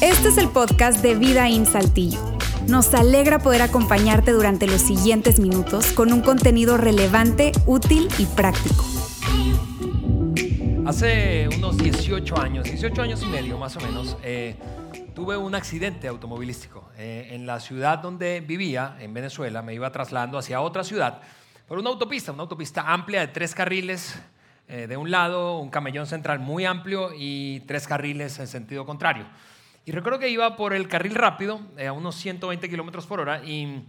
Este es el podcast de Vida en Saltillo. Nos alegra poder acompañarte durante los siguientes minutos con un contenido relevante, útil y práctico. Hace unos 18 años, 18 años y medio más o menos, eh, tuve un accidente automovilístico. Eh, en la ciudad donde vivía, en Venezuela, me iba trasladando hacia otra ciudad por una autopista, una autopista amplia de tres carriles. Eh, de un lado, un camellón central muy amplio y tres carriles en sentido contrario. Y recuerdo que iba por el carril rápido, a unos 120 kilómetros por hora, y,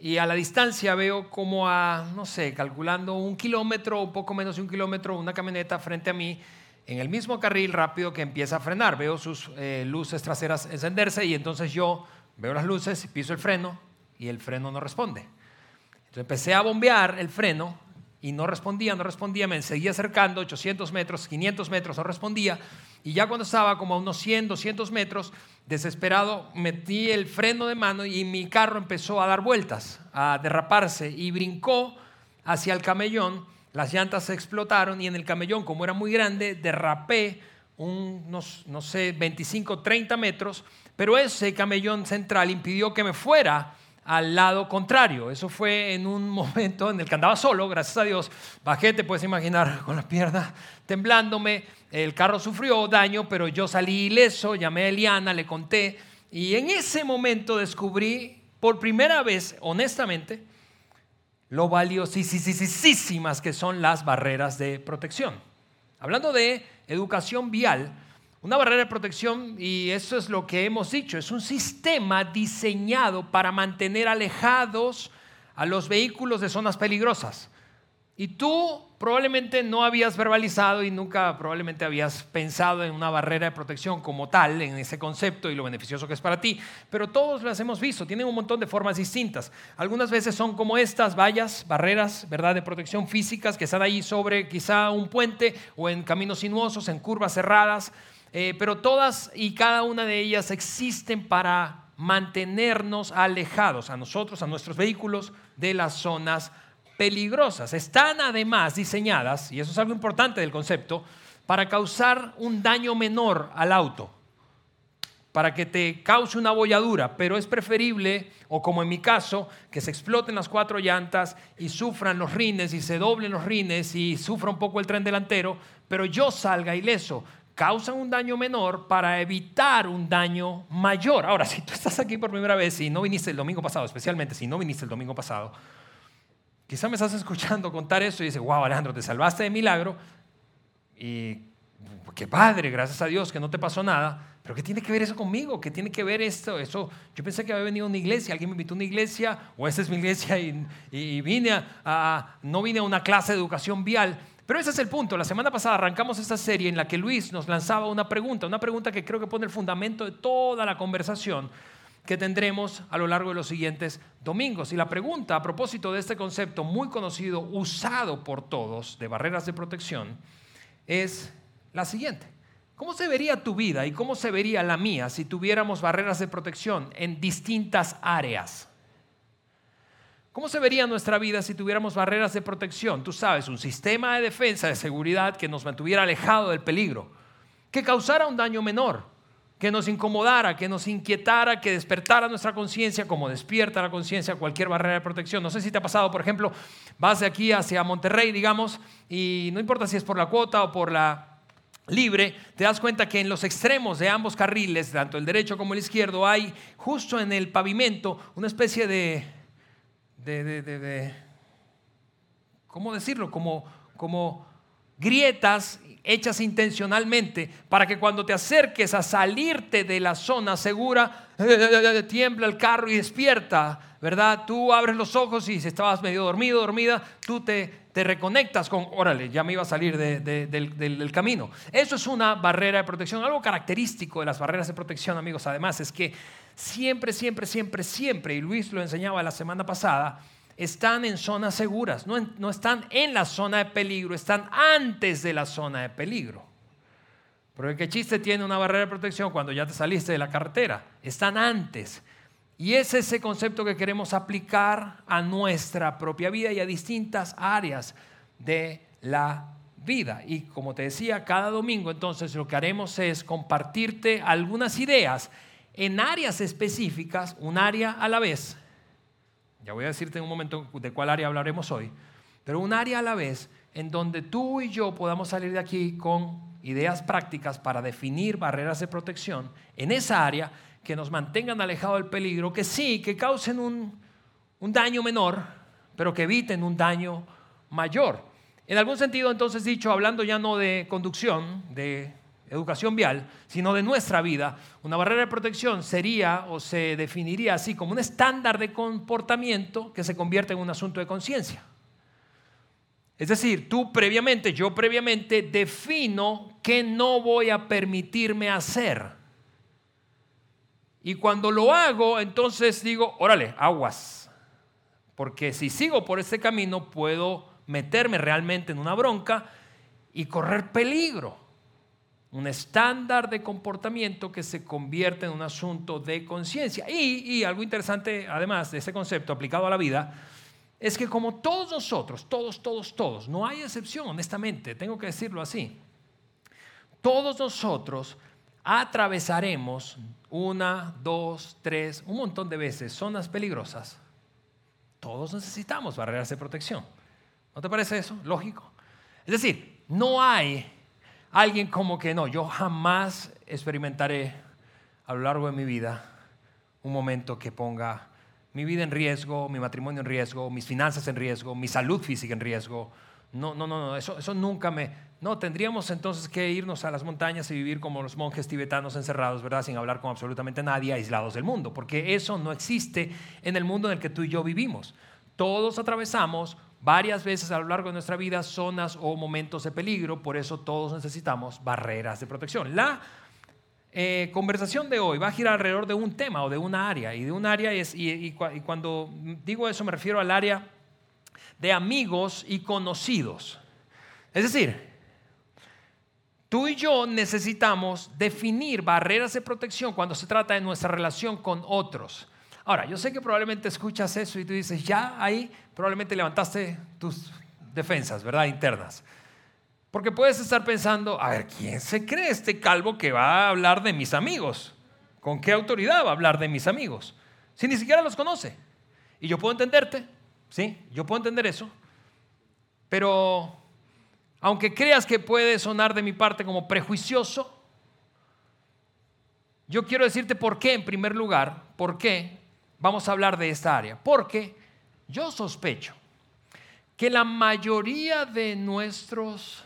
y, a la distancia veo como a, no sé, calculando un kilómetro o poco menos de un kilómetro, una camioneta frente a mí en el mismo carril rápido que empieza a frenar. Veo sus eh, luces traseras encenderse y entonces yo veo las luces, piso el freno y el freno no responde. Entonces empecé a bombear el freno y no respondía, no respondía, me seguía acercando 800 metros, 500 metros, no respondía. Y ya cuando estaba como a unos 100, 200 metros, desesperado, metí el freno de mano y mi carro empezó a dar vueltas, a derraparse y brincó hacia el camellón las llantas se explotaron y en el camellón, como era muy grande, derrapé unos, no sé, 25, 30 metros, pero ese camellón central impidió que me fuera al lado contrario. Eso fue en un momento en el que andaba solo, gracias a Dios. Bajé, te puedes imaginar, con las piernas temblándome. El carro sufrió daño, pero yo salí ileso, llamé a Eliana, le conté. Y en ese momento descubrí por primera vez, honestamente, lo valiosísimas que son las barreras de protección. Hablando de educación vial, una barrera de protección, y eso es lo que hemos dicho, es un sistema diseñado para mantener alejados a los vehículos de zonas peligrosas. Y tú probablemente no habías verbalizado y nunca probablemente habías pensado en una barrera de protección como tal, en ese concepto y lo beneficioso que es para ti, pero todos las hemos visto, tienen un montón de formas distintas. Algunas veces son como estas vallas, barreras, ¿verdad?, de protección físicas que están ahí sobre quizá un puente o en caminos sinuosos, en curvas cerradas, eh, pero todas y cada una de ellas existen para mantenernos alejados a nosotros, a nuestros vehículos, de las zonas peligrosas. Están además diseñadas, y eso es algo importante del concepto, para causar un daño menor al auto, para que te cause una bolladura, pero es preferible, o como en mi caso, que se exploten las cuatro llantas y sufran los rines y se doblen los rines y sufra un poco el tren delantero, pero yo salga ileso. Causan un daño menor para evitar un daño mayor. Ahora, si tú estás aquí por primera vez y no viniste el domingo pasado, especialmente si no viniste el domingo pasado, Quizá me estás escuchando contar eso y dices, wow, Alejandro, te salvaste de milagro y qué padre, gracias a Dios que no te pasó nada. Pero ¿qué tiene que ver eso conmigo? ¿Qué tiene que ver esto? Eso, yo pensé que había venido a una iglesia, alguien me invitó a una iglesia, o esta es mi iglesia y, vine a, no vine a una clase de educación vial. Pero ese es el punto. La semana pasada arrancamos esta serie en la que Luis nos lanzaba una pregunta, una pregunta que creo que pone el fundamento de toda la conversación que tendremos a lo largo de los siguientes domingos. Y la pregunta a propósito de este concepto muy conocido, usado por todos, de barreras de protección, es la siguiente. ¿Cómo se vería tu vida y cómo se vería la mía si tuviéramos barreras de protección en distintas áreas? ¿Cómo se vería nuestra vida si tuviéramos barreras de protección? Tú sabes, un sistema de defensa, de seguridad que nos mantuviera alejado del peligro, que causara un daño menor, que nos incomodara, que nos inquietara, que despertara nuestra conciencia, como despierta la conciencia cualquier barrera de protección. No sé si te ha pasado, por ejemplo, vas de aquí hacia Monterrey, digamos, y no importa si es por la cuota o por la libre, te das cuenta que en los extremos de ambos carriles, tanto el derecho como el izquierdo, hay justo en el pavimento una especie de, de, de, de ¿cómo decirlo? Como, como grietas hechas intencionalmente para que cuando te acerques a salirte de la zona segura, tiembla el carro y despierta, ¿verdad? Tú abres los ojos y si estabas medio dormido, dormida, tú te, te reconectas con, órale, ya me iba a salir del, camino. Eso es una barrera de protección. Algo característico de las barreras de protección, amigos, además, es que siempre, siempre, siempre, siempre, y Luis lo enseñaba la semana pasada, están en zonas seguras, no, están en la zona de peligro, están antes de la zona de peligro. Porque qué chiste tiene una barrera de protección cuando ya te saliste de la carretera. Están antes. Y es ese concepto que queremos aplicar a nuestra propia vida y a distintas áreas de la vida. Y como te decía, cada domingo entonces lo que haremos es compartirte algunas ideas en áreas específicas, un área a la vez. Ya voy a decirte en un momento de cuál área hablaremos hoy, pero un área a la vez en donde tú y yo podamos salir de aquí con ideas prácticas para definir barreras de protección en esa área que nos mantengan alejados del peligro, que sí, que causen un, un daño menor, pero que eviten un daño mayor. En algún sentido, entonces dicho, hablando ya no de conducción, de educación vial, sino de nuestra vida, una barrera de protección sería o se definiría así como un estándar de comportamiento que se convierte en un asunto de conciencia. Es decir, tú previamente, yo previamente defino qué no voy a permitirme hacer. Y cuando lo hago, entonces digo, órale, aguas. Porque si sigo por ese camino, puedo meterme realmente en una bronca y correr peligro. Un estándar de comportamiento que se convierte en un asunto de conciencia. Y, algo interesante, además de ese concepto aplicado a la vida, es que como todos nosotros, todos, todos, todos, no hay excepción, honestamente, tengo que decirlo así, todos nosotros atravesaremos una, dos, tres, un montón de veces zonas peligrosas. Todos necesitamos barreras de protección. ¿No te parece eso? Lógico. Es decir, no hay alguien como que no, yo jamás experimentaré a lo largo de mi vida un momento que ponga mi vida en riesgo, mi matrimonio en riesgo, mis finanzas en riesgo, mi salud física en riesgo. No, no, no, no, eso, eso nunca me... No, tendríamos entonces que irnos a las montañas y vivir como los monjes tibetanos encerrados, ¿verdad? Sin hablar con absolutamente nadie, aislados del mundo, porque eso no existe en el mundo en el que tú y yo vivimos. Todos atravesamos varias veces a lo largo de nuestra vida zonas o momentos de peligro, por eso todos necesitamos barreras de protección. La eh, conversación de hoy va a girar alrededor de un tema o de una área, y de un área es, y, cuando digo eso me refiero al área de amigos y conocidos. Es decir, tú y yo necesitamos definir barreras de protección cuando se trata de nuestra relación con otros. Ahora, yo sé que probablemente escuchas eso y tú dices, ya ahí probablemente levantaste tus defensas, ¿verdad? Internas. Porque puedes estar pensando, a ver, ¿quién se cree este calvo que va a hablar de mis amigos? ¿Con qué autoridad va a hablar de mis amigos? Si ni siquiera los conoce. Y yo puedo entenderte, ¿sí? Yo puedo entender eso. Pero aunque creas que puede sonar de mi parte como prejuicioso, yo quiero decirte por qué, en primer lugar, por qué vamos a hablar de esta área, porque yo sospecho que la mayoría de nuestros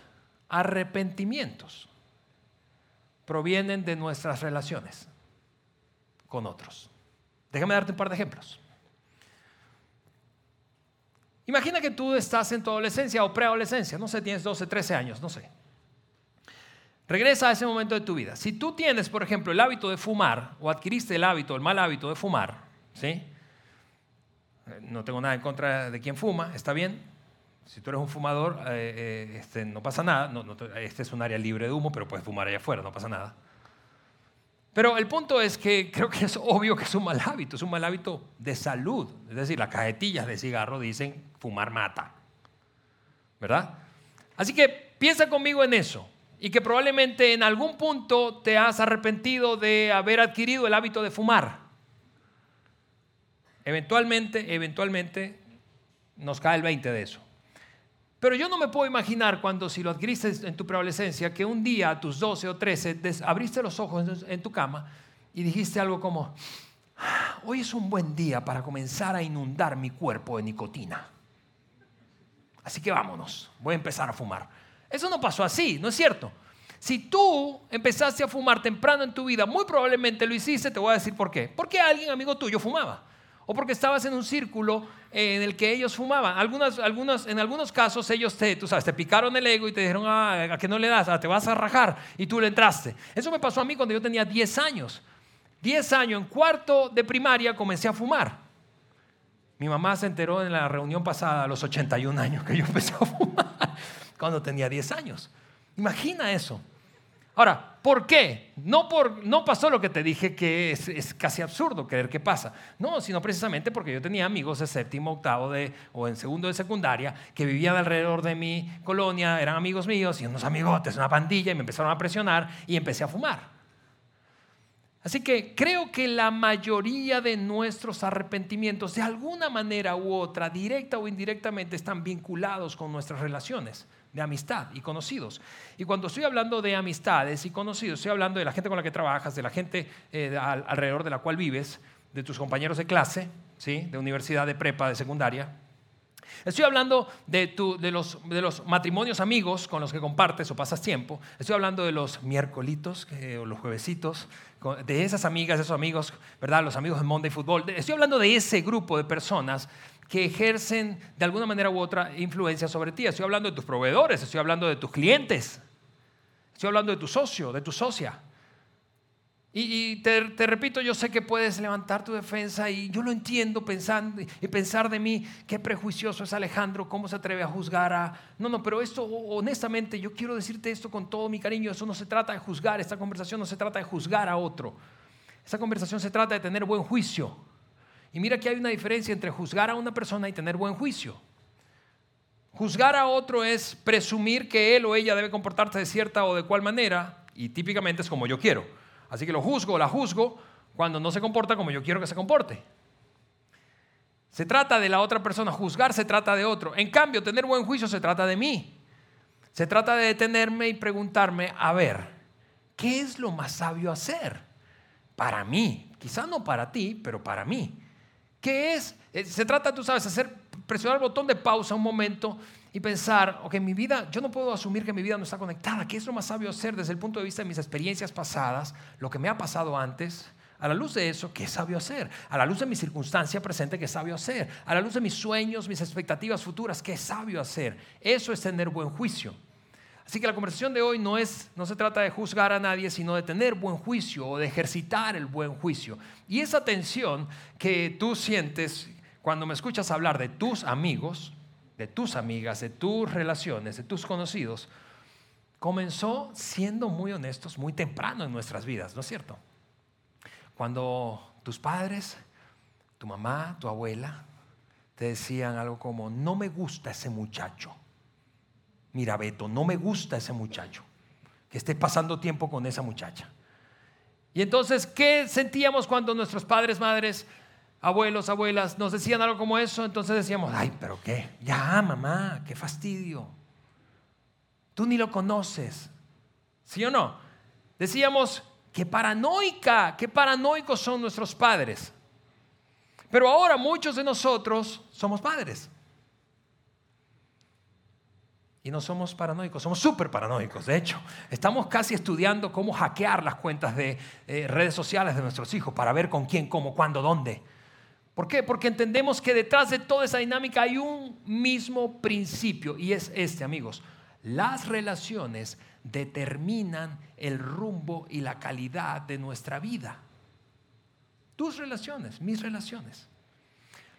arrepentimientos provienen de nuestras relaciones con otros. Déjame darte un par de ejemplos. Imagina que tú estás en tu adolescencia o preadolescencia, no sé, tienes 12, 13 años, no sé. Regresa a ese momento de tu vida. Si tú tienes, por ejemplo, el hábito de fumar o adquiriste el hábito, el mal hábito de fumar, ¿sí? No tengo nada en contra de quien fuma, está bien. Si tú eres un fumador, eh, eh, este, no pasa nada. este es un área libre de humo, pero puedes fumar allá afuera, no pasa nada. Pero el punto es que creo que es obvio que es un mal hábito, es un mal hábito de salud. Es decir, las cajetillas de cigarro dicen fumar mata. ¿Verdad? Así que piensa conmigo en eso y que probablemente en algún punto te has arrepentido de haber adquirido el hábito de fumar. Eventualmente, eventualmente nos cae el 20 de eso. Pero yo no me puedo imaginar cuando si lo adquiriste en tu preadolescencia, que un día a tus 12 o 13 abriste los ojos en tu cama y dijiste algo como, hoy es un buen día para comenzar a inundar mi cuerpo de nicotina. Así que vámonos, voy a empezar a fumar. Eso no pasó así, ¿no es cierto? Si tú empezaste a fumar temprano en tu vida, muy probablemente lo hiciste, te voy a decir por qué. Porque alguien, amigo tuyo, fumaba o porque estabas en un círculo en el que ellos fumaban. Algunas, algunas, en algunos casos ellos te, tú sabes, te picaron el ego y te dijeron, ah, ¿a qué no le das? Ah, te vas a rajar y tú le entraste. Eso me pasó a mí cuando yo tenía 10 años. 10 años, en cuarto de primaria comencé a fumar. Mi mamá se enteró en la reunión pasada a los 81 años que yo empecé a fumar, cuando tenía 10 años. Imagina eso. Ahora, ¿por qué? No, por, no pasó lo que te dije que es, casi absurdo creer que pasa. No, sino precisamente porque yo tenía amigos de séptimo, octavo de, o en segundo de secundaria que vivían alrededor de mi colonia, eran amigos míos y unos amigotes, una pandilla, y me empezaron a presionar y empecé a fumar. Así que creo que la mayoría de nuestros arrepentimientos, de alguna manera u otra, directa o indirectamente, están vinculados con nuestras relaciones de amistad y conocidos. Y cuando estoy hablando de amistades y conocidos, estoy hablando de la gente con la que trabajas, de la gente eh, alrededor de la cual vives, de tus compañeros de clase, ¿sí? de universidad, de prepa, de secundaria. Estoy hablando de, de, los, de, los, matrimonios amigos con los que compartes o pasas tiempo. Estoy hablando de los miércolitos o los juevesitos, de esas amigas, esos amigos, ¿verdad? Los amigos de Monday Football. Estoy hablando de ese grupo de personas que ejercen de alguna manera u otra influencia sobre ti. Estoy hablando de tus proveedores, estoy hablando de tus clientes, estoy hablando de tu socio, de tu socia. Y, te, repito, yo sé que puedes levantar tu defensa y yo lo entiendo pensando y pensar de mí, qué prejuicioso es Alejandro, cómo se atreve a juzgar a... No, no, pero esto, honestamente, yo quiero decirte esto con todo mi cariño, eso no se trata de juzgar, esta conversación no se trata de juzgar a otro, esta conversación se trata de tener buen juicio. Y mira que hay una diferencia entre juzgar a una persona y tener buen juicio. Juzgar a otro es presumir que él o ella debe comportarse de cierta o de cual manera, y típicamente es como yo quiero. Así que lo juzgo o la juzgo cuando no se comporta como yo quiero que se comporte. Se trata de la otra persona, juzgar se trata de otro. En cambio, tener buen juicio se trata de mí. Se trata de detenerme y preguntarme, a ver, ¿qué es lo más sabio hacer? Para mí, quizá no para ti, pero para mí. ¿Qué es? Eh, se trata, tú sabes, hacer, presionar el botón de pausa un momento y pensar, ok, mi vida, yo no puedo asumir que mi vida no está conectada. ¿Qué es lo más sabio hacer desde el punto de vista de mis experiencias pasadas, lo que me ha pasado antes? A la luz de eso, ¿qué es sabio hacer? A la luz de mi circunstancia presente, ¿qué es sabio hacer? A la luz de mis sueños, mis expectativas futuras, ¿qué es sabio hacer? Eso es tener buen juicio. Así que la conversación de hoy no, es, no se trata de juzgar a nadie, sino de tener buen juicio o de ejercitar el buen juicio. Y esa tensión que tú sientes cuando me escuchas hablar de tus amigos, de tus amigas, de tus relaciones, de tus conocidos, comenzó siendo muy honestos muy temprano en nuestras vidas, ¿no es cierto? Cuando tus padres, tu mamá, tu abuela, te decían algo como, no me gusta ese muchacho mira Beto, no me gusta ese muchacho, que esté pasando tiempo con esa muchacha. Y entonces, ¿qué sentíamos cuando nuestros padres, madres, abuelos, abuelas nos decían algo como eso? Entonces decíamos, ay, pero qué, ya, mamá, qué fastidio. Tú ni lo conoces. ¿Sí o no? Decíamos, qué paranoica, qué paranoicos son nuestros padres. Pero ahora muchos de nosotros somos padres. Y no somos paranoicos, somos súper paranoicos. De hecho, estamos casi estudiando cómo hackear las cuentas de eh, redes sociales de nuestros hijos para ver con quién, cómo, cuándo, dónde. ¿Por qué? Porque entendemos que detrás de toda esa dinámica hay un mismo principio y es este, amigos. Las relaciones determinan el rumbo y la calidad de nuestra vida. Tus relaciones, mis relaciones.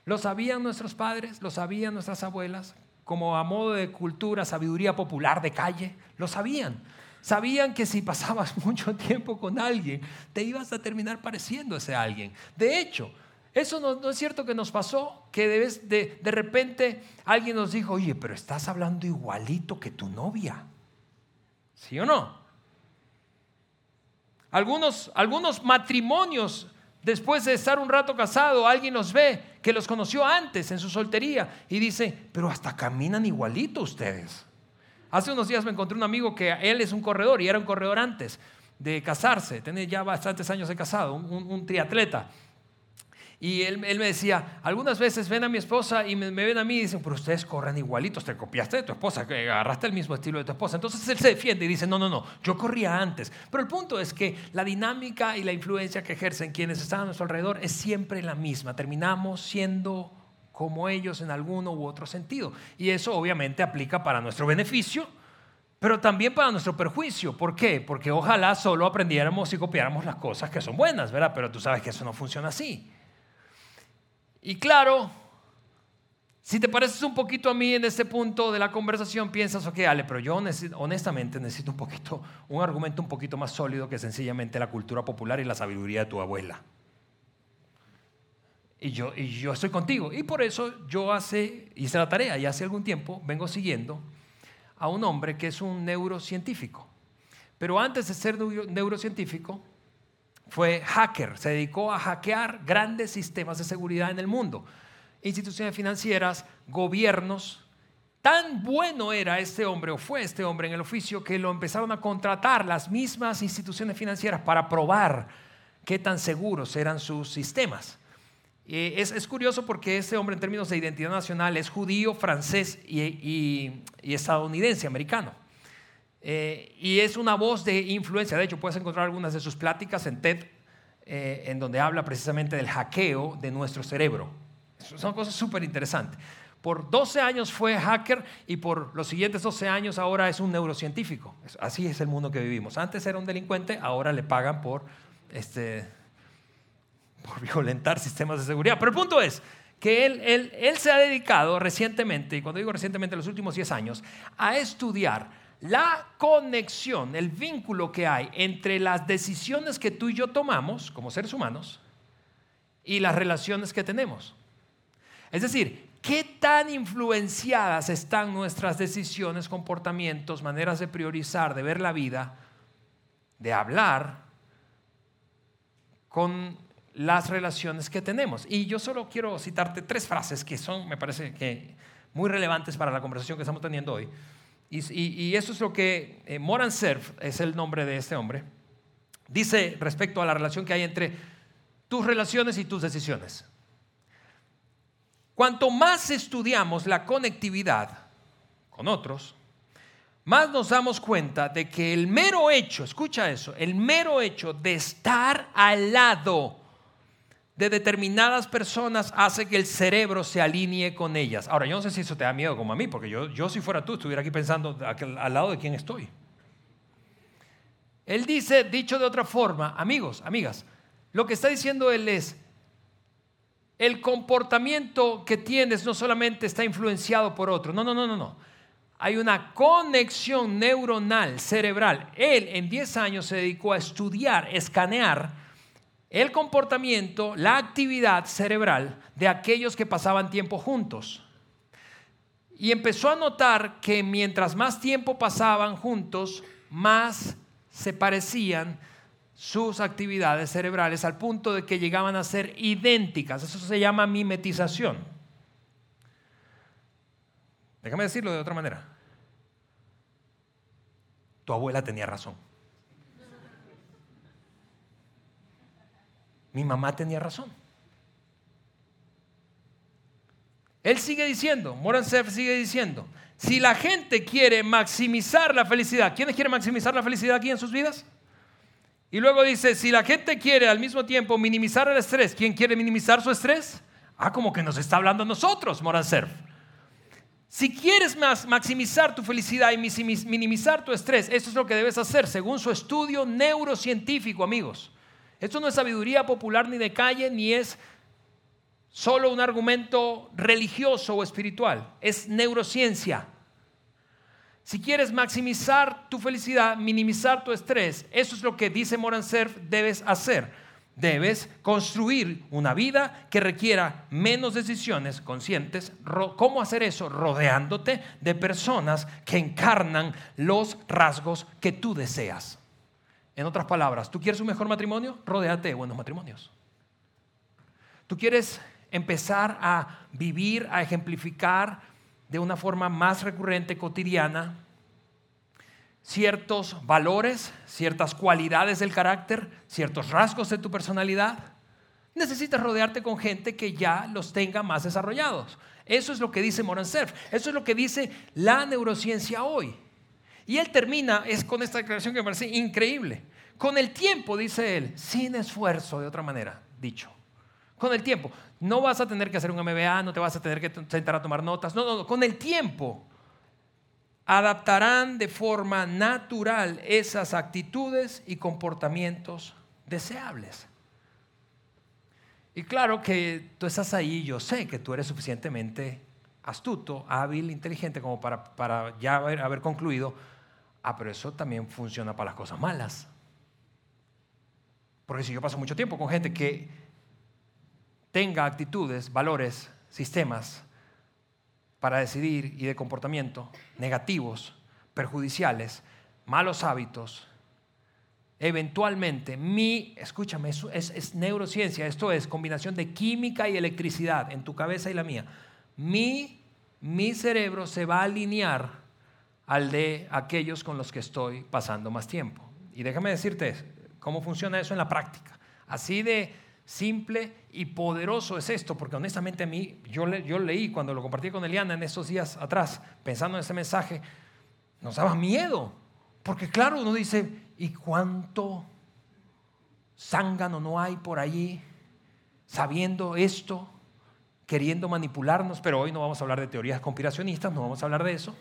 ¿Lo sabían nuestros padres? ¿Lo sabían nuestras abuelas? Como a modo de cultura, sabiduría popular de calle, lo sabían. Sabían que si pasabas mucho tiempo con alguien, te ibas a terminar pareciendo a alguien. De hecho, eso no, es cierto que nos pasó, que de, de, repente alguien nos dijo, oye, pero estás hablando igualito que tu novia. ¿Sí o no? Algunos, algunos matrimonios Después de estar un rato casado, alguien los ve que los conoció antes en su soltería y dice, pero hasta caminan igualito ustedes. Hace unos días me encontré un amigo que él es un corredor y era un corredor antes de casarse, tiene ya bastantes años de casado, un triatleta. Y él, me decía, algunas veces ven a mi esposa y me, ven a mí y dicen, pero ustedes corren igualitos, te copiaste de tu esposa, agarraste el mismo estilo de tu esposa. Entonces él se defiende y dice, no, no, no, yo corría antes. Pero el punto es que la dinámica y la influencia que ejercen quienes están a nuestro alrededor es siempre la misma. Terminamos siendo como ellos en alguno u otro sentido. Y eso obviamente aplica para nuestro beneficio, pero también para nuestro perjuicio. ¿Por qué? Porque ojalá solo aprendiéramos y copiáramos las cosas que son buenas, ¿verdad? Pero tú sabes que eso no funciona así. Y claro, Si te pareces un poquito a mí en este punto de la conversación, piensas, ok, Ale, pero yo honestamente necesito un poquito, un argumento un poquito más sólido que sencillamente la cultura popular y la sabiduría de tu abuela. Y yo, y yo estoy contigo. Y por eso yo hace, hice la tarea y hace algún tiempo vengo siguiendo a un hombre que es un neurocientífico. Pero antes de ser neurocientífico, fue hacker. Se dedicó a hackear grandes sistemas de seguridad en el mundo. Instituciones financieras, gobiernos. Tan bueno era este hombre o fue este hombre en el oficio que lo empezaron a contratar las mismas instituciones financieras para probar qué tan seguros eran sus sistemas. Eh, es, curioso porque este hombre en términos de identidad nacional es judío, francés y, estadounidense, americano. Eh, y es una voz de influencia. De hecho, puedes encontrar algunas de sus pláticas en TED, eh, en donde habla precisamente del hackeo de nuestro cerebro. Son cosas súper interesantes. Por 12 años fue hacker y por los siguientes 12 años ahora es un neurocientífico. Así es el mundo que vivimos. Antes era un delincuente, ahora le pagan por este, por violentar sistemas de seguridad. Pero el punto es que él, él, se ha dedicado recientemente, y cuando digo recientemente, los últimos 10 años, a estudiar la conexión, el vínculo que hay entre las decisiones que tú y yo tomamos como seres humanos y las relaciones que tenemos. Es decir, ¿qué tan influenciadas están nuestras decisiones, comportamientos, maneras de priorizar, de ver la vida, de hablar con las relaciones que tenemos. Y yo solo quiero citarte tres frases que son, me parece que muy relevantes para la conversación que estamos teniendo hoy. Y, eso es lo que eh, Moran Cerf es el nombre de este hombre. Dice respecto a la relación que hay entre tus relaciones y tus decisiones. Cuanto más estudiamos la conectividad con otros, más nos damos cuenta de que el mero hecho, escucha eso, el mero hecho de estar al lado de determinadas personas hace que el cerebro se alinee con ellas. Ahora, yo no sé si eso te da miedo como a mí, porque yo, yo si fuera tú estuviera aquí pensando al lado de quién estoy. Él dice, dicho de otra forma, amigos, amigas, lo que está diciendo él es, el comportamiento que tienes no solamente está influenciado por otro, no, no, no, no, no. Hay una conexión neuronal cerebral. Él en 10 años se dedicó a estudiar, escanear el comportamiento, la actividad cerebral de aquellos que pasaban tiempo juntos. Y empezó a notar que mientras más tiempo pasaban juntos, más se parecían sus actividades cerebrales al punto de que llegaban a ser idénticas. Eso se llama mimetización. Déjame decirlo de otra manera. Tu abuela tenía razón. Mi mamá tenía razón. Él sigue diciendo, Moran sigue diciendo, si la gente quiere maximizar la felicidad, ¿quiénes quieren maximizar la felicidad aquí en sus vidas? Y luego dice, si la gente quiere al mismo tiempo minimizar el estrés, ¿quién quiere minimizar su estrés? Ah, como que nos está hablando a nosotros, Moran Si quieres maximizar tu felicidad y minimizar tu estrés, eso es lo que debes hacer según su estudio neurocientífico, amigos. Esto no es sabiduría popular ni de calle, ni es solo un argumento religioso o espiritual, es neurociencia. Si quieres maximizar tu felicidad, minimizar tu estrés, eso es lo que dice Moran Cerf debes hacer. Debes construir una vida que requiera menos decisiones conscientes. ¿Cómo hacer eso? Rodeándote de personas que encarnan los rasgos que tú deseas. En otras palabras, ¿tú quieres un mejor matrimonio? Rodéate de buenos matrimonios. ¿Tú quieres empezar a vivir, a ejemplificar de una forma más recurrente, cotidiana, ciertos valores, ciertas cualidades del carácter, ciertos rasgos de tu personalidad? Necesitas rodearte con gente que ya los tenga más desarrollados. Eso es lo que dice Moran Cerf. Eso es lo que dice la neurociencia hoy. Y él termina es con esta declaración que me parece increíble. Con el tiempo, dice él, sin esfuerzo, de otra manera, dicho. Con el tiempo. No vas a tener que hacer un MBA, no te vas a tener que sentar a tomar notas. No, no, no. Con el tiempo adaptarán de forma natural esas actitudes y comportamientos deseables. Y claro que tú estás ahí, yo sé que tú eres suficientemente astuto, hábil, inteligente, como para, para ya haber, haber concluido, ah, pero eso también funciona para las cosas malas. Porque si yo paso mucho tiempo con gente que tenga actitudes, valores, sistemas para decidir y de comportamiento negativos, perjudiciales, malos hábitos, eventualmente mi, escúchame, es, es, neurociencia, esto es combinación de química y electricidad en tu cabeza y la mía. Mi, mi cerebro se va a alinear al de aquellos con los que estoy pasando más tiempo. Y déjame decirte cómo funciona eso en la práctica. Así de simple y poderoso es esto, porque honestamente a mí, yo, yo leí cuando lo compartí con Eliana en estos días atrás, pensando en ese mensaje, nos daba miedo, porque claro, uno dice, ¿y cuánto zángano no hay por allí sabiendo esto, queriendo manipularnos? Pero hoy no vamos a hablar de teorías conspiracionistas, no vamos a hablar de eso.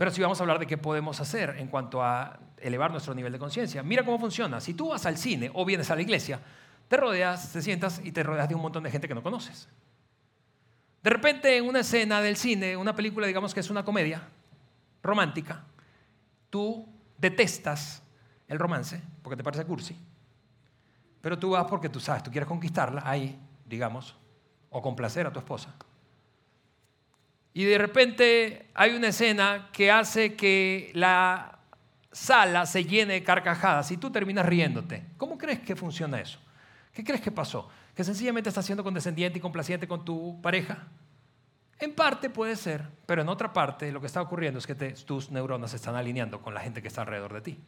Pero sí vamos a hablar de qué podemos hacer en cuanto a elevar nuestro nivel de conciencia. Mira cómo funciona. Si tú vas al cine o vienes a la iglesia, te rodeas, te sientas y te rodeas de un montón de gente que no conoces. De repente en una escena del cine, una película digamos que es una comedia romántica, tú detestas el romance porque te parece cursi, pero tú vas porque tú sabes, tú quieres conquistarla ahí, digamos, o complacer a tu esposa. Y de repente hay una escena que hace que la sala se llene de carcajadas y tú terminas riéndote. ¿Cómo crees que funciona eso? ¿Qué crees que pasó? ¿Que sencillamente estás siendo condescendiente y complaciente con tu pareja? En parte puede ser, pero en otra parte lo que está ocurriendo es que tus neuronas se están alineando con la gente que está alrededor de ti.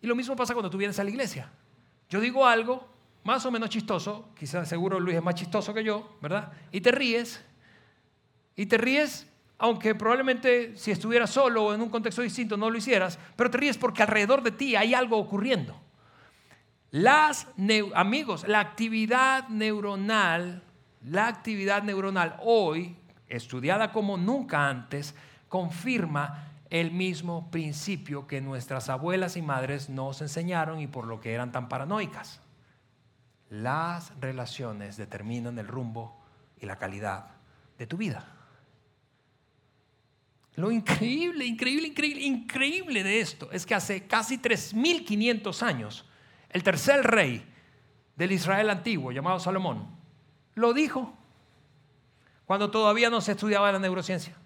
Y lo mismo pasa cuando tú vienes a la iglesia. Yo digo algo más o menos chistoso, quizás seguro Luis es más chistoso que yo, ¿verdad? Y te ríes y te ríes, aunque probablemente si estuvieras solo o en un contexto distinto no lo hicieras, pero te ríes porque alrededor de ti hay algo ocurriendo. Las amigos, la actividad neuronal, la actividad neuronal hoy, estudiada como nunca antes, confirma el mismo principio que nuestras abuelas y madres nos enseñaron y por lo que eran tan paranoicas. Las relaciones determinan el rumbo y la calidad de tu vida. Lo increíble, increíble, increíble, increíble de esto es que hace casi 3.500 años, el tercer rey del Israel antiguo, llamado Salomón, lo dijo cuando todavía no se estudiaba la neurociencia.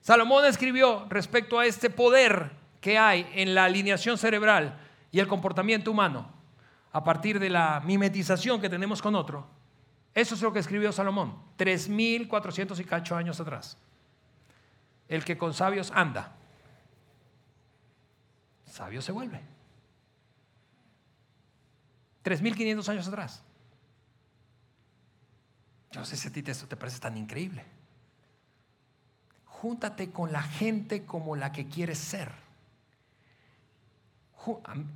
Salomón escribió respecto a este poder que hay en la alineación cerebral y el comportamiento humano a partir de la mimetización que tenemos con otro eso es lo que escribió Salomón, 3.400 y cacho años atrás. El que con sabios anda, sabio se vuelve. 3.500 años atrás. No sé si a ti esto te parece tan increíble. Júntate con la gente como la que quieres ser.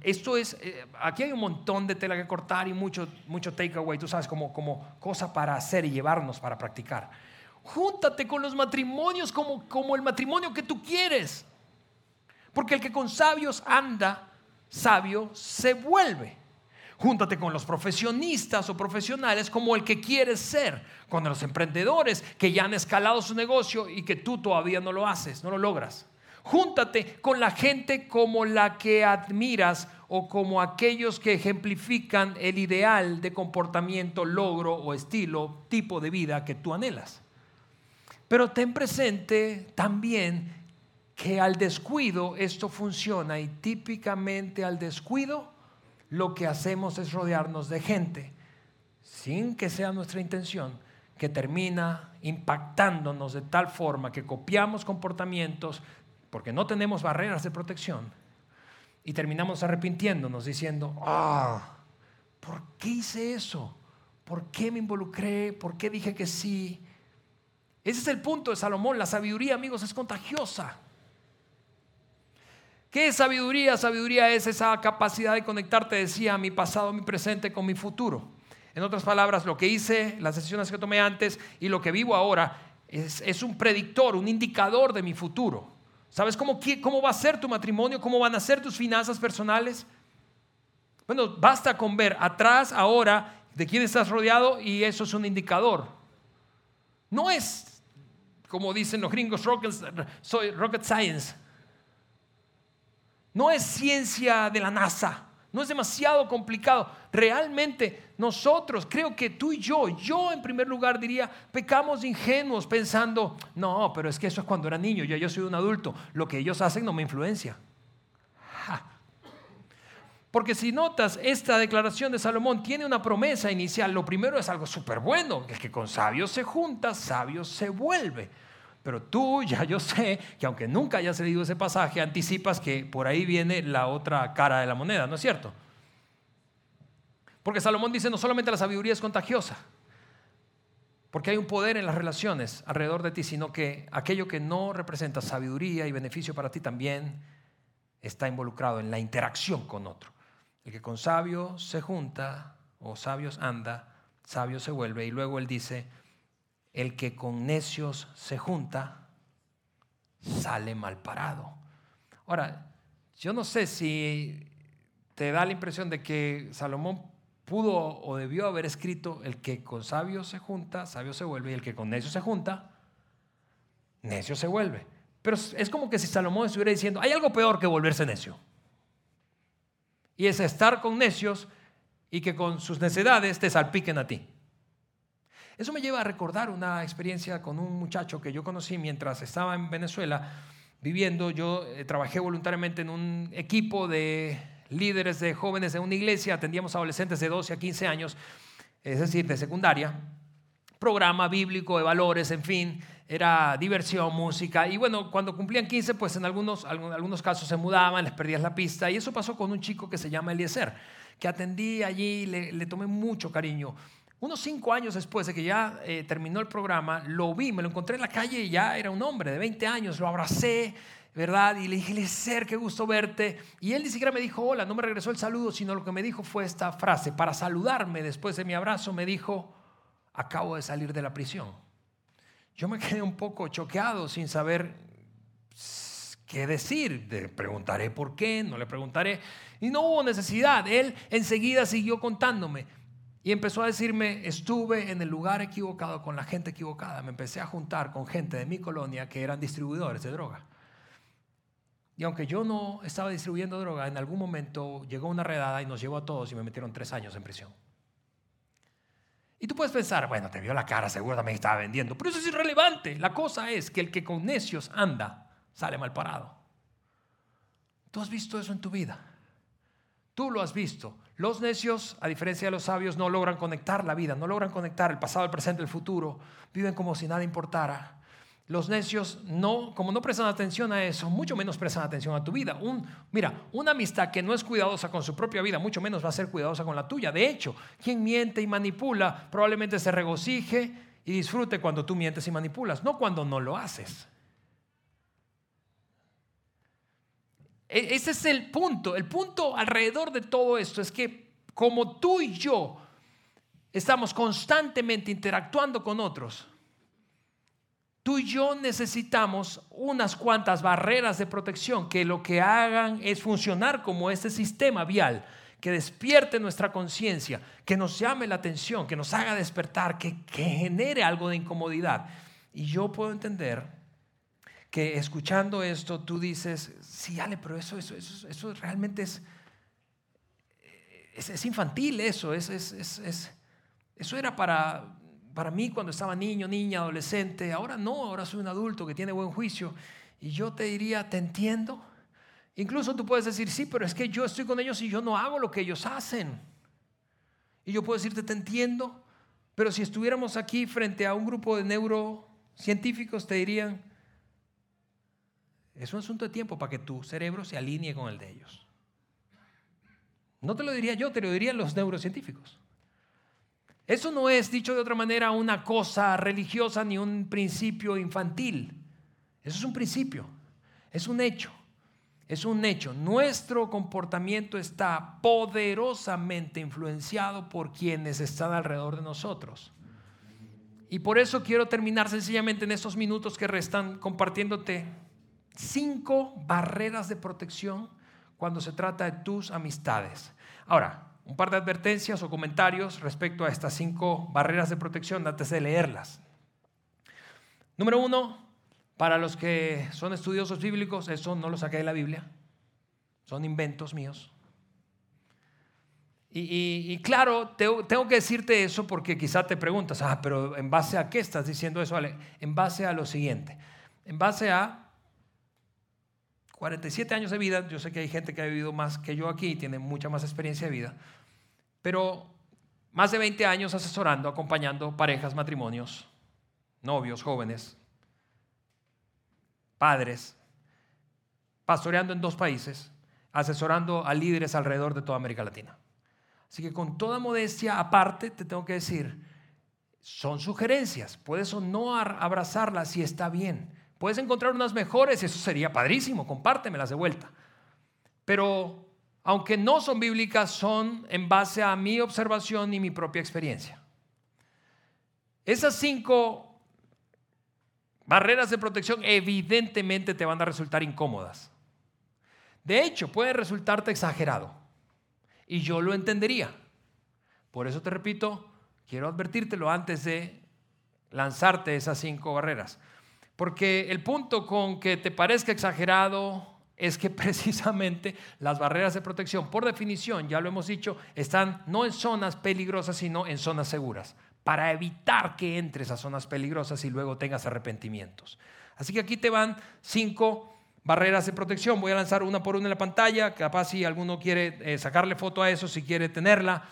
Esto es, eh, aquí hay un montón de tela que cortar y mucho, mucho takeaway, tú sabes, como, como cosa para hacer y llevarnos para practicar. Júntate con los matrimonios como, como el matrimonio que tú quieres. Porque el que con sabios anda, sabio se vuelve. Júntate con los profesionistas o profesionales como el que quieres ser, con los emprendedores que ya han escalado su negocio y que tú todavía no lo haces, no lo logras. Júntate con la gente como la que admiras o como aquellos que ejemplifican el ideal de comportamiento, logro o estilo, tipo de vida que tú anhelas. Pero ten presente también que al descuido esto funciona y típicamente al descuido lo que hacemos es rodearnos de gente, sin que sea nuestra intención, que termina impactándonos de tal forma que copiamos comportamientos, porque no tenemos barreras de protección y terminamos arrepintiéndonos diciendo, ah, ¿por qué hice eso? ¿Por qué me involucré? ¿Por qué dije que sí? Ese es el punto de Salomón. La sabiduría, amigos, es contagiosa. ¿Qué es sabiduría? Sabiduría es esa capacidad de conectarte, decía, mi pasado, mi presente con mi futuro. En otras palabras, lo que hice, las decisiones que tomé antes y lo que vivo ahora es, es un predictor, un indicador de mi futuro. ¿Sabes cómo, cómo va a ser tu matrimonio? ¿Cómo van a ser tus finanzas personales? Bueno, basta con ver atrás, ahora, de quién estás rodeado y eso es un indicador. No es, como dicen los gringos, soy rocket science. No es ciencia de la NASA. No es demasiado complicado. Realmente nosotros, creo que tú y yo, yo en primer lugar diría, pecamos ingenuos pensando, no, pero es que eso es cuando era niño, ya yo soy un adulto, lo que ellos hacen no me influencia. Porque si notas, esta declaración de Salomón tiene una promesa inicial. Lo primero es algo súper bueno, el que con sabios se junta, sabio se vuelve. Pero tú ya yo sé que aunque nunca hayas leído ese pasaje, anticipas que por ahí viene la otra cara de la moneda, ¿no es cierto? Porque Salomón dice, no solamente la sabiduría es contagiosa, porque hay un poder en las relaciones alrededor de ti, sino que aquello que no representa sabiduría y beneficio para ti también está involucrado en la interacción con otro. El que con sabio se junta o sabios anda, sabio se vuelve. Y luego él dice, el que con necios se junta, sale mal parado. Ahora, yo no sé si te da la impresión de que Salomón pudo o debió haber escrito, el que con sabio se junta, sabio se vuelve, y el que con necio se junta, necio se vuelve. Pero es como que si Salomón estuviera diciendo, hay algo peor que volverse necio. Y es estar con necios y que con sus necedades te salpiquen a ti. Eso me lleva a recordar una experiencia con un muchacho que yo conocí mientras estaba en Venezuela viviendo. Yo eh, trabajé voluntariamente en un equipo de líderes de jóvenes de una iglesia, atendíamos adolescentes de 12 a 15 años, es decir, de secundaria, programa bíblico de valores, en fin, era diversión, música. Y bueno, cuando cumplían 15, pues en algunos, algunos casos se mudaban, les perdías la pista. Y eso pasó con un chico que se llama Eliezer, que atendí allí, le tomé mucho cariño. Unos cinco años después de que ya eh, terminó el programa, lo vi, me lo encontré en la calle y ya era un hombre de 20 años, lo abracé, ¿verdad? Y le dije, Eliezer, qué gusto verte. Y él ni siquiera me dijo hola, no me regresó el saludo, sino lo que me dijo fue esta frase. Para saludarme después de mi abrazo, me dijo, acabo de salir de la prisión. Yo me quedé un poco choqueado sin saber qué decir. Le preguntaré por qué, no le preguntaré. Y no hubo necesidad. Él enseguida siguió contándome. Y empezó a decirme, estuve en el lugar equivocado con la gente equivocada. Me empecé a juntar con gente de mi colonia que eran distribuidores de droga. Y aunque yo no estaba distribuyendo droga, en algún momento llegó una redada y nos llevó a todos y me metieron tres años en prisión. Y tú puedes pensar, bueno, te vio la cara, seguro también estaba vendiendo, pero eso es irrelevante. La cosa es que el que con necios anda, sale mal parado. Tú has visto eso en tu vida. Tú lo has visto. Los necios, a diferencia de los sabios, no logran conectar la vida, no logran conectar el pasado, el presente, el futuro. Viven como si nada importara. Los necios, no, como no prestan atención a eso, mucho menos prestan atención a tu vida. Un, mira, una amistad que no es cuidadosa con su propia vida, mucho menos va a ser cuidadosa con la tuya. De hecho, quien miente y manipula probablemente se regocije y disfrute cuando tú mientes y manipulas, no cuando no lo haces. Ese es el punto. El punto alrededor de todo esto es que como tú y yo estamos constantemente interactuando con otros, tú y yo necesitamos unas cuantas barreras de protección que lo que hagan es funcionar como ese sistema vial que despierte nuestra conciencia, que nos llame la atención, que nos haga despertar, que, genere algo de incomodidad. Y yo puedo entender que escuchando esto tú dices, sí, Ale, pero eso, eso, eso, realmente es, es, infantil, eso, es, es, eso era para para mí cuando estaba niño, niña, adolescente, ahora no, ahora soy un adulto que tiene buen juicio. Y yo te diría, te entiendo. Incluso tú puedes decir, sí, pero es que yo estoy con ellos y yo no hago lo que ellos hacen. Y yo puedo decirte, te entiendo. Pero si estuviéramos aquí frente a un grupo de neurocientíficos, te dirían, es un asunto de tiempo para que tu cerebro se alinee con el de ellos. No te lo diría yo, te lo dirían los neurocientíficos. Eso no es, dicho de otra manera, una cosa religiosa ni un principio infantil. Eso es un principio, es un hecho, es un hecho. Nuestro comportamiento está poderosamente influenciado por quienes están alrededor de nosotros. Y por eso quiero terminar sencillamente en estos minutos que restan compartiéndote cinco barreras de protección cuando se trata de tus amistades. Ahora, un par de advertencias o comentarios respecto a estas cinco barreras de protección antes de leerlas. Número uno, para los que son estudiosos bíblicos, eso no lo saqué de la Biblia, son inventos míos. Y, claro, tengo, que decirte eso porque quizá te preguntas, ah, pero ¿en base a qué estás diciendo eso? En base a lo siguiente, en base a 47 años de vida, yo sé que hay gente que ha vivido más que yo aquí, tiene mucha más experiencia de vida, pero más de 20 años asesorando, acompañando parejas, matrimonios, novios, jóvenes, padres, pastoreando en dos países, asesorando a líderes alrededor de toda América Latina. Así que con toda modestia aparte, te tengo que decir, son sugerencias, puedes o no abrazarlas si está bien. Puedes encontrar unas mejores, eso sería padrísimo, compártemelas de vuelta. Pero aunque no son bíblicas, son en base a mi observación y mi propia experiencia. Esas cinco barreras de protección evidentemente te van a resultar incómodas. De hecho, puede resultarte exagerado. Y yo lo entendería. Por eso te repito, quiero advertírtelo antes de lanzarte esas cinco barreras. Porque el punto con que te parezca exagerado es que precisamente las barreras de protección, por definición, ya lo hemos dicho, están no en zonas peligrosas, sino en zonas seguras, para evitar que entres a zonas peligrosas y luego tengas arrepentimientos. Así que aquí te van cinco barreras de protección. Voy a lanzar una por una en la pantalla, capaz si alguno quiere eh, sacarle foto a eso, si quiere tenerla,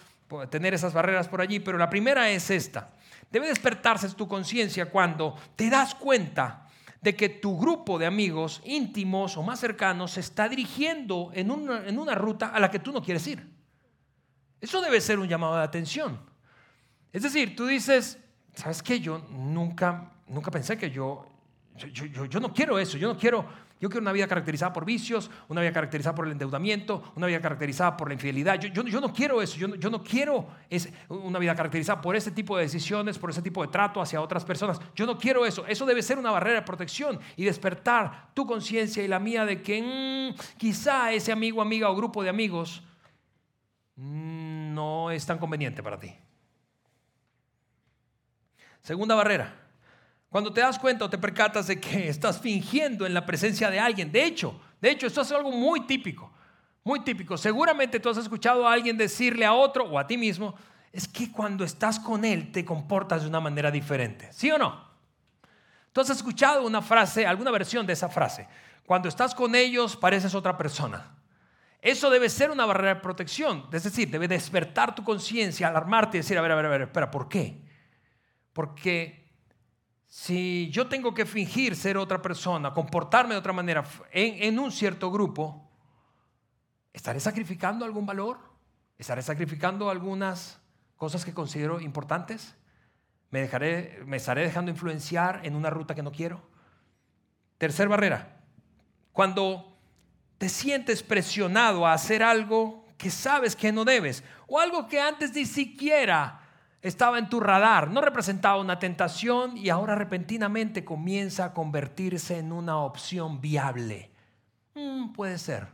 tener esas barreras por allí, pero la primera es esta. Debe despertarse tu conciencia cuando te das cuenta de que tu grupo de amigos íntimos o más cercanos se está dirigiendo en una, en una ruta a la que tú no quieres ir. Eso debe ser un llamado de atención. Es decir, tú dices, ¿sabes qué? Yo nunca, nunca pensé que yo yo, yo, yo, no quiero eso, yo no quiero yo quiero una vida caracterizada por vicios, una vida caracterizada por el endeudamiento, una vida caracterizada por la infidelidad. Yo, no quiero eso, yo no, quiero una vida caracterizada por ese tipo de decisiones, por ese tipo de trato hacia otras personas. Yo no quiero eso. Eso debe ser una barrera de protección y despertar tu conciencia y la mía de que mm, quizá ese amigo, amiga o grupo de amigos mm, no es tan conveniente para ti. Segunda barrera cuando te das cuenta o te percatas de que estás fingiendo en la presencia de alguien. De hecho, de hecho, esto es algo muy típico, muy típico. Seguramente tú has escuchado a alguien decirle a otro o a ti mismo, es que cuando estás con él te comportas de una manera diferente. ¿Sí o no? Tú has escuchado una frase, alguna versión de esa frase. Cuando estás con ellos pareces otra persona. Eso debe ser una barrera de protección. Es decir, debe despertar tu conciencia, alarmarte y decir, a ver, a ver, a ver, espera, ¿por qué? Porque si yo tengo que fingir ser otra persona, comportarme de otra manera en, un cierto grupo, ¿estaré sacrificando algún valor? ¿Estaré sacrificando algunas cosas que considero importantes? ¿Me, dejaré, ¿Me estaré dejando influenciar en una ruta que no quiero? Tercer barrera, cuando te sientes presionado a hacer algo que sabes que no debes o algo que antes ni siquiera estaba en tu radar, no representaba una tentación y ahora repentinamente comienza a convertirse en una opción viable. Mm, puede ser.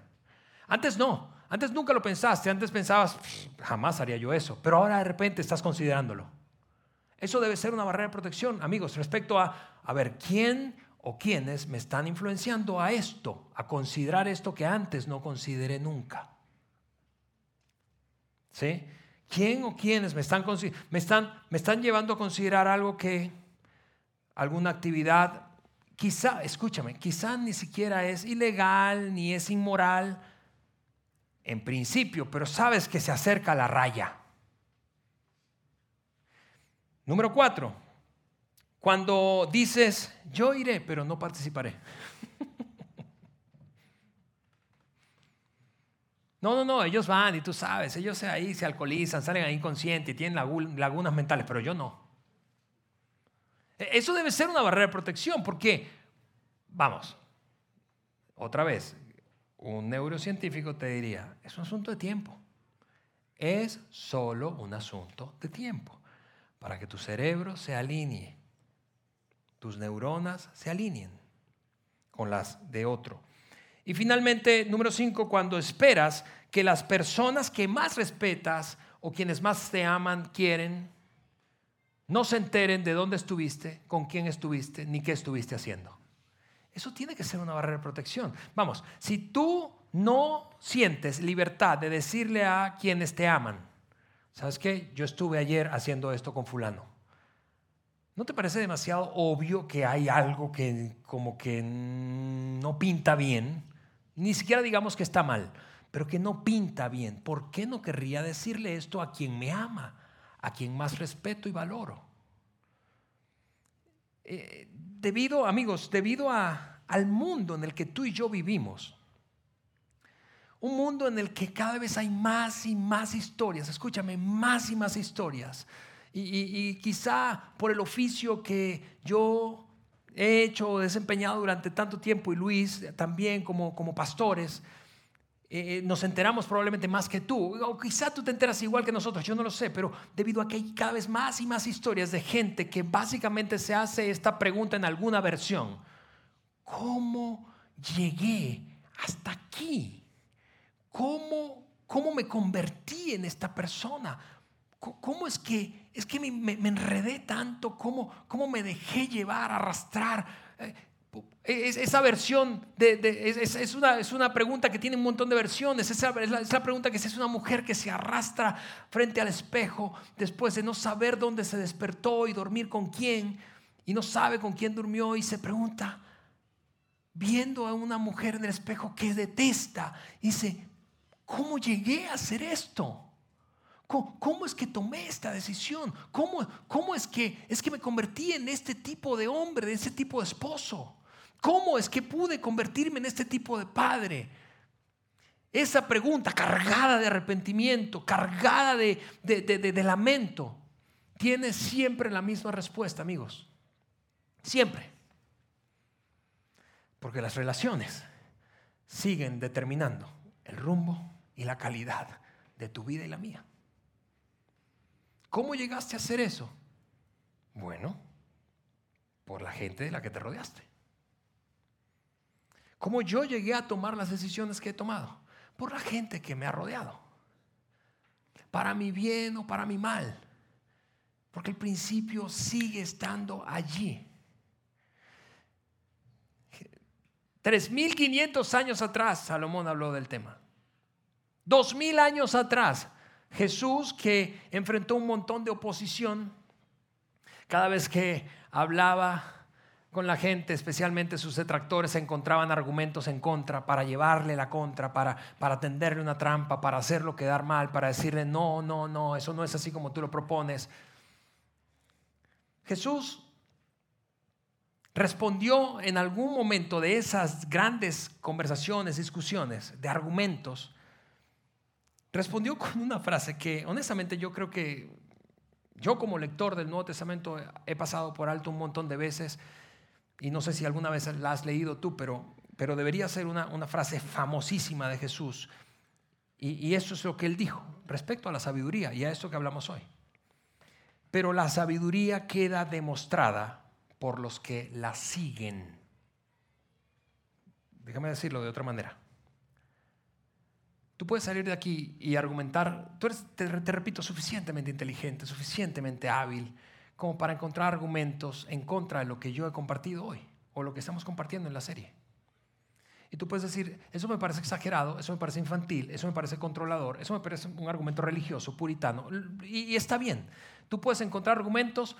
Antes no, antes nunca lo pensaste, antes pensabas, jamás haría yo eso, pero ahora de repente estás considerándolo. Eso debe ser una barrera de protección, amigos, respecto a, a ver, ¿quién o quiénes me están influenciando a esto, a considerar esto que antes no consideré nunca? ¿Sí? ¿Quién o quiénes me están, me están, me están llevando a considerar algo que, alguna actividad, quizá, escúchame, quizá ni siquiera es ilegal ni es inmoral en principio, pero sabes que se acerca a la raya. Número cuatro, cuando dices, yo iré, pero no participaré. No, no, no, ellos van y tú sabes, ellos ahí se alcoholizan, salen ahí inconscientes y tienen lagunas mentales, pero yo no. E, eso debe ser una barrera de protección porque, vamos, otra vez, un neurocientífico te diría, es un asunto de tiempo. Es solo un asunto de tiempo para que tu cerebro se alinee, tus neuronas se alineen con las de otro. Y finalmente, número cinco, cuando esperas que las personas que más respetas o quienes más te aman quieren, no se enteren de dónde estuviste, con quién estuviste, ni qué estuviste haciendo. Eso tiene que ser una barrera de protección. Vamos, si tú no sientes libertad de decirle a quienes te aman, ¿sabes qué? Yo estuve ayer haciendo esto con fulano. ¿No te parece demasiado obvio que hay algo que como que no pinta bien? Ni siquiera digamos que está mal, pero que no pinta bien. ¿Por qué no querría decirle esto a quien me ama, a quien más respeto y valoro? Eh, debido, amigos, debido al mundo en el que tú y yo vivimos, un mundo en el que cada vez hay más y más historias, escúchame, más y más historias. Y, quizá por el oficio que yo he hecho, desempeñado durante tanto tiempo, y Luis también como, como pastores, eh, eh, nos enteramos probablemente más que tú, o quizá tú te enteras igual que nosotros, yo no lo sé, pero debido a que hay cada vez más y más historias de gente que básicamente se hace esta pregunta en alguna versión, ¿cómo llegué hasta aquí? ¿Cómo, cómo me convertí en esta persona? ¿Cómo es que, es que me, enredé tanto? ¿Cómo, ¿Cómo, me dejé llevar, arrastrar? Eh, esa versión de, es, una, es, una, pregunta que tiene un montón de versiones. Esa, es, la, pregunta que es, una mujer que se arrastra frente al espejo después de no saber dónde se despertó y dormir con quién y no sabe con quién durmió y se pregunta, viendo a una mujer en el espejo que detesta, dice, ¿Cómo llegué a hacer esto? ¿Cómo, es que tomé esta decisión? ¿Cómo, ¿Cómo, es, que, es que me convertí en este tipo de hombre, en este tipo de esposo? ¿Cómo es que pude convertirme en este tipo de padre? Esa pregunta cargada de arrepentimiento, cargada de, de lamento, tiene siempre la misma respuesta, amigos. Siempre. Porque las relaciones siguen determinando el rumbo y la calidad de tu vida y la mía. ¿Cómo llegaste a hacer eso? Bueno, por la gente de la que te rodeaste. ¿Cómo yo llegué a tomar las decisiones que he tomado? Por la gente que me ha rodeado. Para mi bien o para mi mal. Porque el principio sigue estando allí. 3.500 años atrás Salomón habló del tema. Dos mil años atrás, Jesús que enfrentó un montón de oposición, cada vez que hablaba con la gente, especialmente sus detractores, encontraban argumentos en contra para llevarle la contra, para, para tenderle una trampa, para hacerlo quedar mal, para decirle, no, no, no, eso no es así como tú lo propones. Jesús respondió en algún momento de esas grandes conversaciones, discusiones, de argumentos, respondió con una frase que honestamente yo creo que yo como lector del Nuevo Testamento he pasado por alto un montón de veces y no sé si alguna vez la has leído tú, pero, pero debería ser una, frase famosísima de Jesús. Y, y eso es lo que él dijo respecto a la sabiduría y a esto que hablamos hoy. Pero la sabiduría queda demostrada por los que la siguen. Déjame decirlo de otra manera. Tú puedes salir de aquí y argumentar, tú eres, te, repito, suficientemente inteligente, suficientemente hábil como para encontrar argumentos en contra de lo que yo he compartido hoy o lo que estamos compartiendo en la serie. Y tú puedes decir, eso me parece exagerado, eso me parece infantil, eso me parece controlador, eso me parece un argumento religioso, puritano. Y, está bien. Tú puedes encontrar argumentos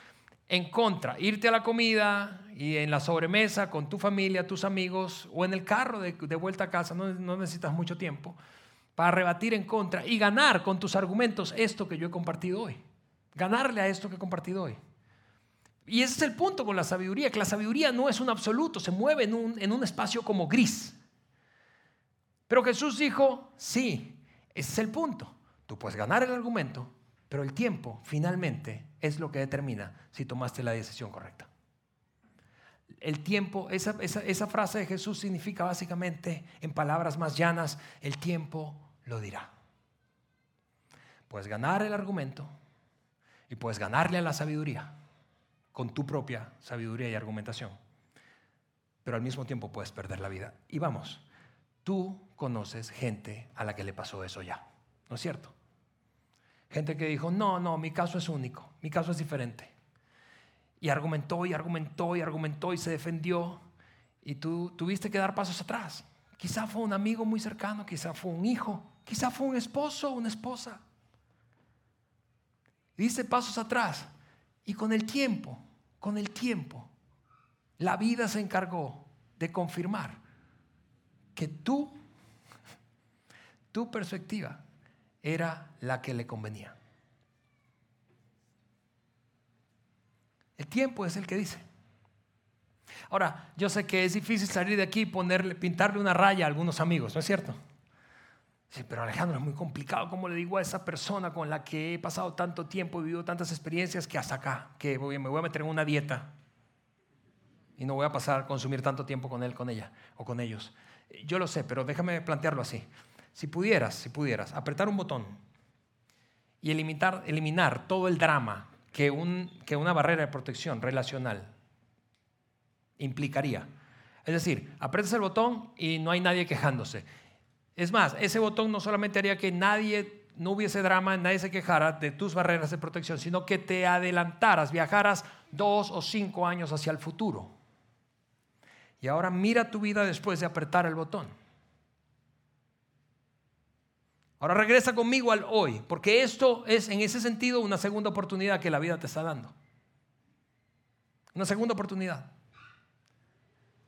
en contra, irte a la comida y en la sobremesa con tu familia, tus amigos o en el carro de, vuelta a casa, no, no necesitas mucho tiempo para rebatir en contra y ganar con tus argumentos esto que yo he compartido hoy. Ganarle a esto que he compartido hoy. Y ese es el punto con la sabiduría, que la sabiduría no es un absoluto, se mueve en un, en un espacio como gris. Pero Jesús dijo, sí, ese es el punto. Tú puedes ganar el argumento, pero el tiempo finalmente es lo que determina si tomaste la decisión correcta. El tiempo, esa, esa, esa frase de Jesús significa básicamente, en palabras más llanas, el tiempo lo dirá. Puedes ganar el argumento y puedes ganarle a la sabiduría con tu propia sabiduría y argumentación. Pero al mismo tiempo puedes perder la vida. Y vamos, tú conoces gente a la que le pasó eso ya, ¿no es cierto? Gente que dijo, no, no, mi caso es único, mi caso es diferente. Y argumentó y argumentó y argumentó y se defendió y tú tuviste que dar pasos atrás. Quizá fue un amigo muy cercano, quizá fue un hijo, quizá fue un esposo una esposa. Diste pasos atrás y con el tiempo, con el tiempo, la vida se encargó de confirmar que tú, tu perspectiva era la que le convenía. El tiempo es el que dice. Ahora, yo sé que es difícil salir de aquí y ponerle, pintarle una raya a algunos amigos, ¿no es cierto? Sí, pero Alejandro, es muy complicado. ¿Cómo le digo a esa persona con la que he pasado tanto tiempo, he vivido tantas experiencias que hasta acá, que me voy a meter en una dieta y no voy a pasar a consumir tanto tiempo con él, con ella o con ellos? Yo lo sé, pero déjame plantearlo así. Si pudieras, si pudieras, apretar un botón y eliminar, eliminar todo el drama que, un, que una barrera de protección relacional implicaría. Es decir, apretas el botón y no hay nadie quejándose. Es más, ese botón no solamente haría que nadie, no hubiese drama, nadie se quejara de tus barreras de protección, sino que te adelantaras, viajaras dos o cinco años hacia el futuro. Y ahora mira tu vida después de apretar el botón. Ahora regresa conmigo al hoy, porque esto es en ese sentido una segunda oportunidad que la vida te está dando. Una segunda oportunidad.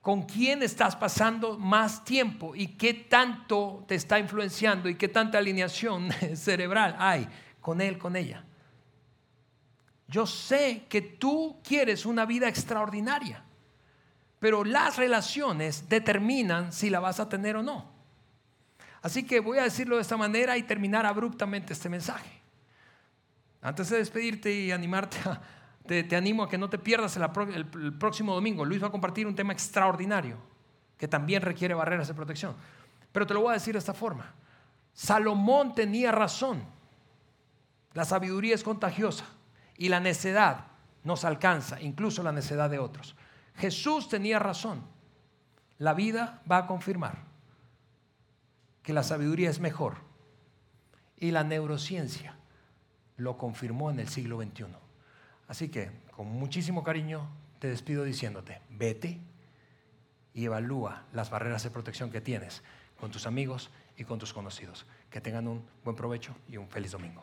¿Con quién estás pasando más tiempo y qué tanto te está influenciando y qué tanta alineación cerebral hay con él, con ella? Yo sé que tú quieres una vida extraordinaria, pero las relaciones determinan si la vas a tener o no. Así que voy a decirlo de esta manera y terminar abruptamente este mensaje. Antes de despedirte y animarte, te, animo a que no te pierdas el, el próximo domingo. Luis va a compartir un tema extraordinario que también requiere barreras de protección. Pero te lo voy a decir de esta forma. Salomón tenía razón. La sabiduría es contagiosa y la necedad nos alcanza, incluso la necedad de otros. Jesús tenía razón. La vida va a confirmar que la sabiduría es mejor. Y la neurociencia lo confirmó en el siglo XXI. Así que, con muchísimo cariño, te despido diciéndote, vete y evalúa las barreras de protección que tienes con tus amigos y con tus conocidos. Que tengan un buen provecho y un feliz domingo.